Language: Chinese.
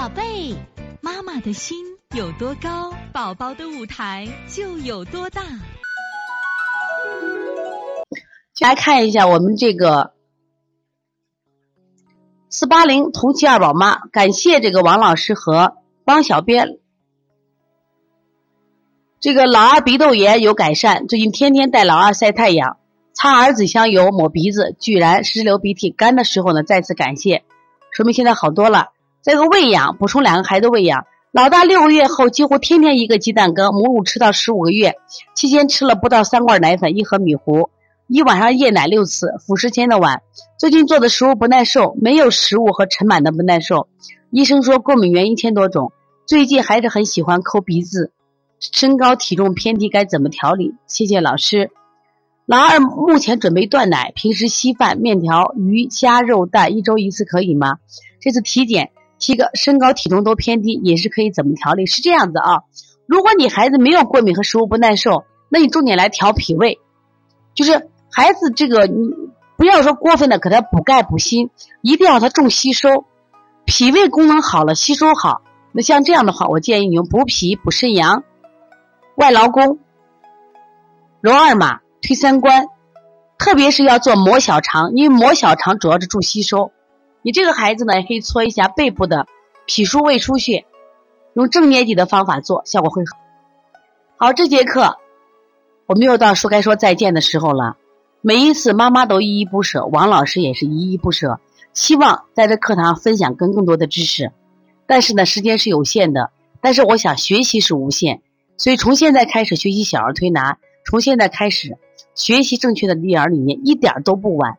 宝贝，妈妈的心有多高，宝宝的舞台就有多大。来看一下我们这个四八零同期二宝妈，感谢这个王老师和汪小编。这个老二鼻窦炎有改善，最近天天带老二晒太阳，擦儿子香油抹鼻子，居然湿流鼻涕干的时候呢，再次感谢，说明现在好多了。这个喂养补充两个孩子喂养，老大六个月后几乎天天一个鸡蛋羹，母乳吃到十五个月，期间吃了不到三罐奶粉，一盒米糊，一晚上夜奶六次，辅食前的晚。最近做的食物不耐受，没有食物和尘螨的不耐受，医生说过敏原一千多种。最近还是很喜欢抠鼻子，身高体重偏低该怎么调理？谢谢老师。老二目前准备断奶，平时稀饭、面条、鱼、虾、肉、蛋一周一次可以吗？这次体检。七个身高体重都偏低，也是可以怎么调理？是这样子啊，如果你孩子没有过敏和食物不耐受，那你重点来调脾胃，就是孩子这个你不要说过分的给他补钙补锌，一定要他重吸收，脾胃功能好了，吸收好。那像这样的话，我建议你用补脾补肾阳、外劳宫、揉二马、推三关，特别是要做摩小肠，因为摩小肠主要是助吸收。你这个孩子呢，也可以搓一下背部的脾腧胃腧穴，用正捏脊的方法做，效果会好。好，这节课我们又到说该说再见的时候了。每一次妈妈都依依不舍，王老师也是依依不舍，希望在这课堂分享更更多的知识。但是呢，时间是有限的，但是我想学习是无限，所以从现在开始学习小儿推拿，从现在开始学习正确的育儿理念，一点都不晚。